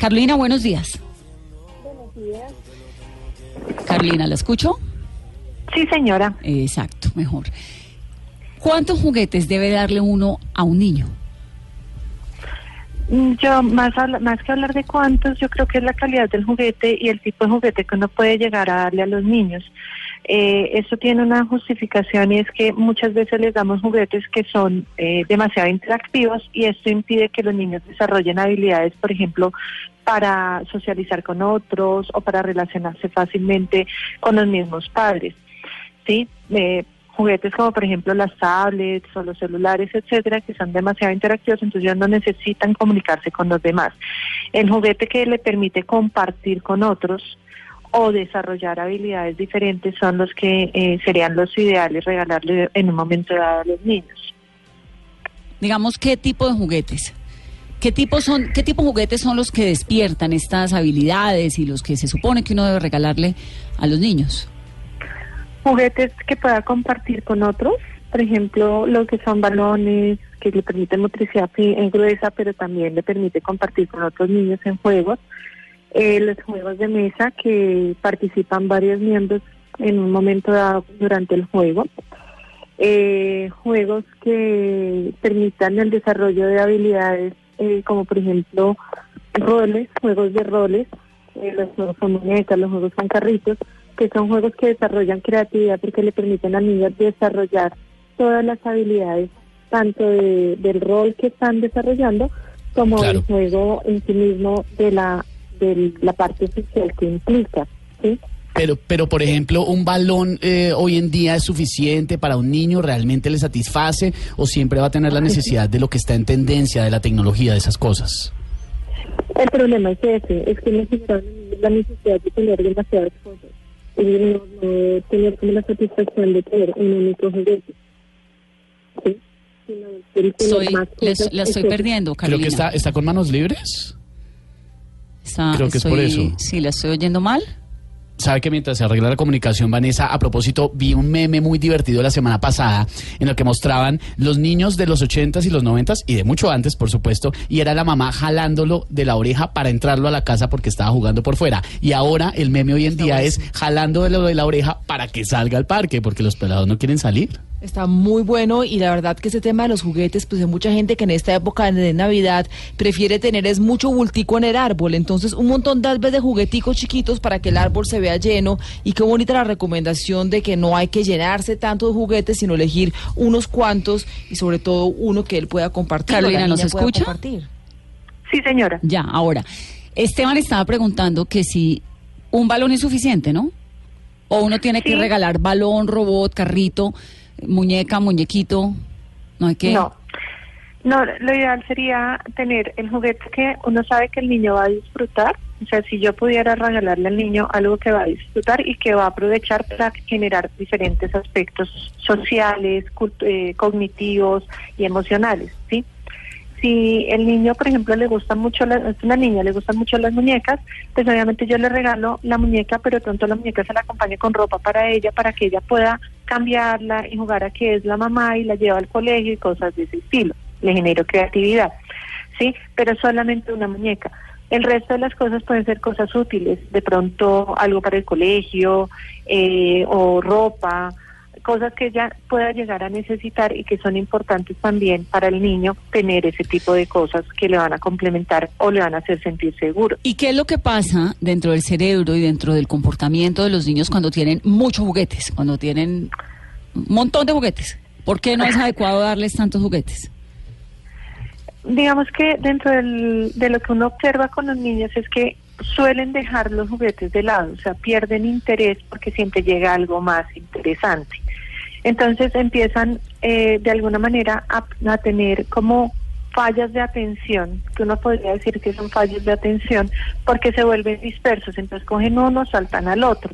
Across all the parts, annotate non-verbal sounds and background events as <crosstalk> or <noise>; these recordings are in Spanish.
Carolina, buenos días. Buenos días. Carolina, ¿la escucho? Sí, señora. Exacto, mejor. ¿Cuántos juguetes debe darle uno a un niño? Mm, Yo, más, más que hablar de cuántos, yo creo que es la calidad del juguete y el tipo de juguete que uno puede llegar a darle a los niños. Eh, eso tiene una justificación y es que muchas veces les damos juguetes que son eh, demasiado interactivos y esto impide que los niños desarrollen habilidades, por ejemplo, para socializar con otros o para relacionarse fácilmente con los mismos padres. ¿sí? Eh, juguetes como por ejemplo las tablets o los celulares, etcétera, que son demasiado interactivos, entonces ellos no necesitan comunicarse con los demás. El juguete que le permite compartir con otros o desarrollar habilidades diferentes son los que eh, serían los ideales regalarle en un momento dado a los niños. Digamos, ¿qué tipo de juguetes? ¿Qué tipo, son, ¿Qué tipo de juguetes son los que despiertan estas habilidades y los que se supone que uno debe regalarle a los niños? Juguetes que pueda compartir con otros, por ejemplo, lo que son balones, que le permiten motricidad eh, gruesa, pero también le permite compartir con otros niños en juegos. Eh, los juegos de mesa que participan varios miembros en un momento dado durante el juego. Eh, juegos que permitan el desarrollo de habilidades eh, como por ejemplo roles, juegos de roles, eh, los juegos con muñecas, los juegos con carritos, que son juegos que desarrollan creatividad porque le permiten a niños desarrollar todas las habilidades, tanto de- del rol que están desarrollando como Claro. del juego en sí mismo de la de la parte social que implica, ¿sí? Pero, pero por ejemplo, un balón eh, hoy en día es suficiente para un niño, realmente le satisface o siempre va a tener la necesidad de lo que está en tendencia, de la tecnología, de esas cosas. El problema es ese, es que necesitan la necesidad de tener demasiadas cosas y no, no tener como la satisfacción de tener un único juguete. ¿Sí? Sino Soy, más les- cosas, la estoy perdiendo, Creo Carolina. que está, está con manos libres. Está- creo que es por eso. Sí, la estoy oyendo mal. Sabe que mientras se arregla la comunicación, Vanessa, a propósito, vi un meme muy divertido la semana pasada en el que mostraban los niños de los 80s y los 90s y de mucho antes, por supuesto, y era la mamá jalándolo de la oreja para entrarlo a la casa porque estaba jugando por fuera. Y ahora el meme hoy en día es jalando de lo de la oreja para que salga al parque porque los pelados no quieren salir. Está muy bueno y la verdad que ese tema de los juguetes, pues hay mucha gente que en esta época de Navidad prefiere tener es mucho bultico en el árbol, entonces un montón tal vez de jugueticos chiquitos para que el árbol se vea lleno y qué bonita la recomendación de que no hay que llenarse tanto de juguetes, sino elegir unos cuantos y sobre todo uno que él pueda compartir. Carolina, ¿nos escucha? compartir. Sí, señora. Ya, ahora. Esteban estaba preguntando que si un balón es suficiente, ¿no? O uno tiene que regalar balón, robot, carrito, muñeca, muñequito. No hay que. No. No, lo ideal sería tener el juguete que uno sabe que el niño va a disfrutar. O sea, si yo pudiera regalarle al niño algo que va a disfrutar y que va a aprovechar para generar diferentes aspectos sociales, eh, cognitivos y emocionales, ¿sí? Si el niño, por ejemplo, le gusta mucho, la, es una niña, le gustan mucho las muñecas, pues obviamente yo le regalo la muñeca, pero pronto la muñeca se la acompañe con ropa para ella, para que ella pueda cambiarla y jugar a que es la mamá y la lleva al colegio y cosas de ese estilo. Le genero creatividad, ¿sí? Pero solamente una muñeca. El resto de las cosas pueden ser cosas útiles, de pronto algo para el colegio eh, o ropa, cosas que ella pueda llegar a necesitar y que son importantes también para el niño tener ese tipo de cosas que le van a complementar o le van a hacer sentir seguro. ¿Y qué es lo que pasa dentro del cerebro y dentro del comportamiento de los niños cuando tienen muchos juguetes, cuando tienen un montón de juguetes? ¿Por qué no es adecuado darles tantos juguetes? Digamos que dentro del- de lo que uno observa con los niños es que suelen dejar los juguetes de lado, o sea, pierden interés porque siempre llega algo más interesante. Entonces empiezan eh, de alguna manera a, tener como fallas de atención, que uno podría decir que son fallos de atención, porque se vuelven dispersos, entonces cogen uno, saltan al otro.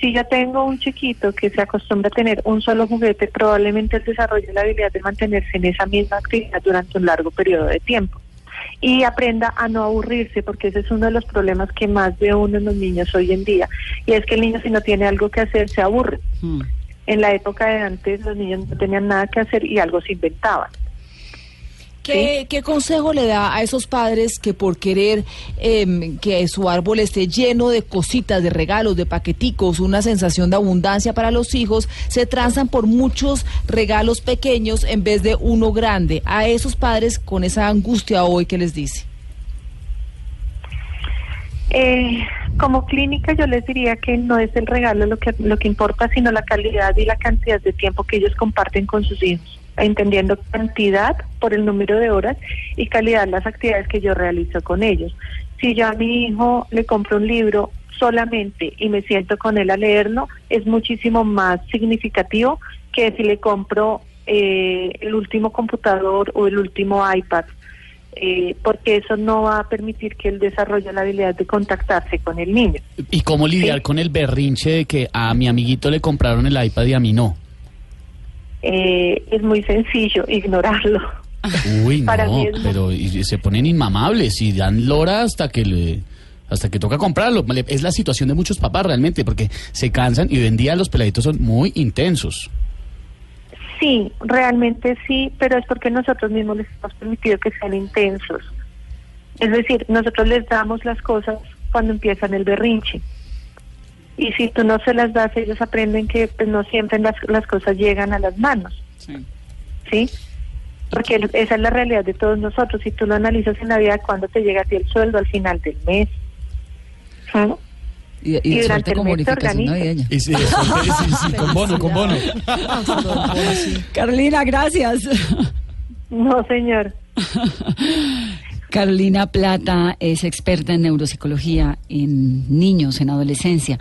Si yo tengo un chiquito que se acostumbra a tener un solo juguete, probablemente él desarrolle la habilidad de mantenerse en esa misma actividad durante un largo periodo de tiempo. Y aprenda a no aburrirse, porque ese es uno de los problemas que más ve uno en los niños hoy en día. Y es que el niño si no tiene algo que hacer se aburre. Mm. En la época de antes los niños no tenían nada que hacer y algo se inventaban. ¿Qué, ¿Qué consejo le da a esos padres que por querer em, que su árbol esté lleno de cositas, de regalos, de paqueticos, una sensación de abundancia para los hijos, se transan por muchos regalos pequeños en vez de uno grande? A esos padres con esa angustia hoy, ¿qué les dice? Eh, como clínica yo les diría que no es el regalo lo que lo que importa, sino la calidad y la cantidad de tiempo que ellos comparten con sus hijos, entendiendo cantidad por el número de horas y calidad las actividades que yo realizo con ellos. Si yo a mi hijo le compro un libro solamente y me siento con él a leerlo, es muchísimo más significativo que si le compro eh, el último computador o el último iPad eh, porque eso no va a permitir que él desarrolle la habilidad de contactarse con el niño. ¿Y cómo lidiar Sí. con el berrinche de que a mi amiguito le compraron el iPad y a mí no? Eh, es muy sencillo ignorarlo. Uy, <laughs> Para no, es- pero y- se ponen inmamables y dan lora hasta que le hasta que toca comprarlo. Es la situación de muchos papás realmente, porque se cansan y hoy en día los peladitos son muy intensos. Sí, realmente sí, pero es porque nosotros mismos les hemos permitido que sean intensos. Es decir, nosotros les damos las cosas cuando empiezan el berrinche. Y si tú no se las das, ellos aprenden que pues, no siempre las, las cosas llegan a las manos. ¿sí? Porque esa es la realidad de todos nosotros. Si tú lo analizas en la vida, cuando te llega a ti el sueldo al final del mes. ¿Sí? Y, y, Y durante suerte el mes navideña. Y sí, sí, sí, con <laughs> bono, con bono. <laughs> Carolina, gracias. No, señor. <laughs> Carolina Plata es experta en neuropsicología en niños, en adolescencia.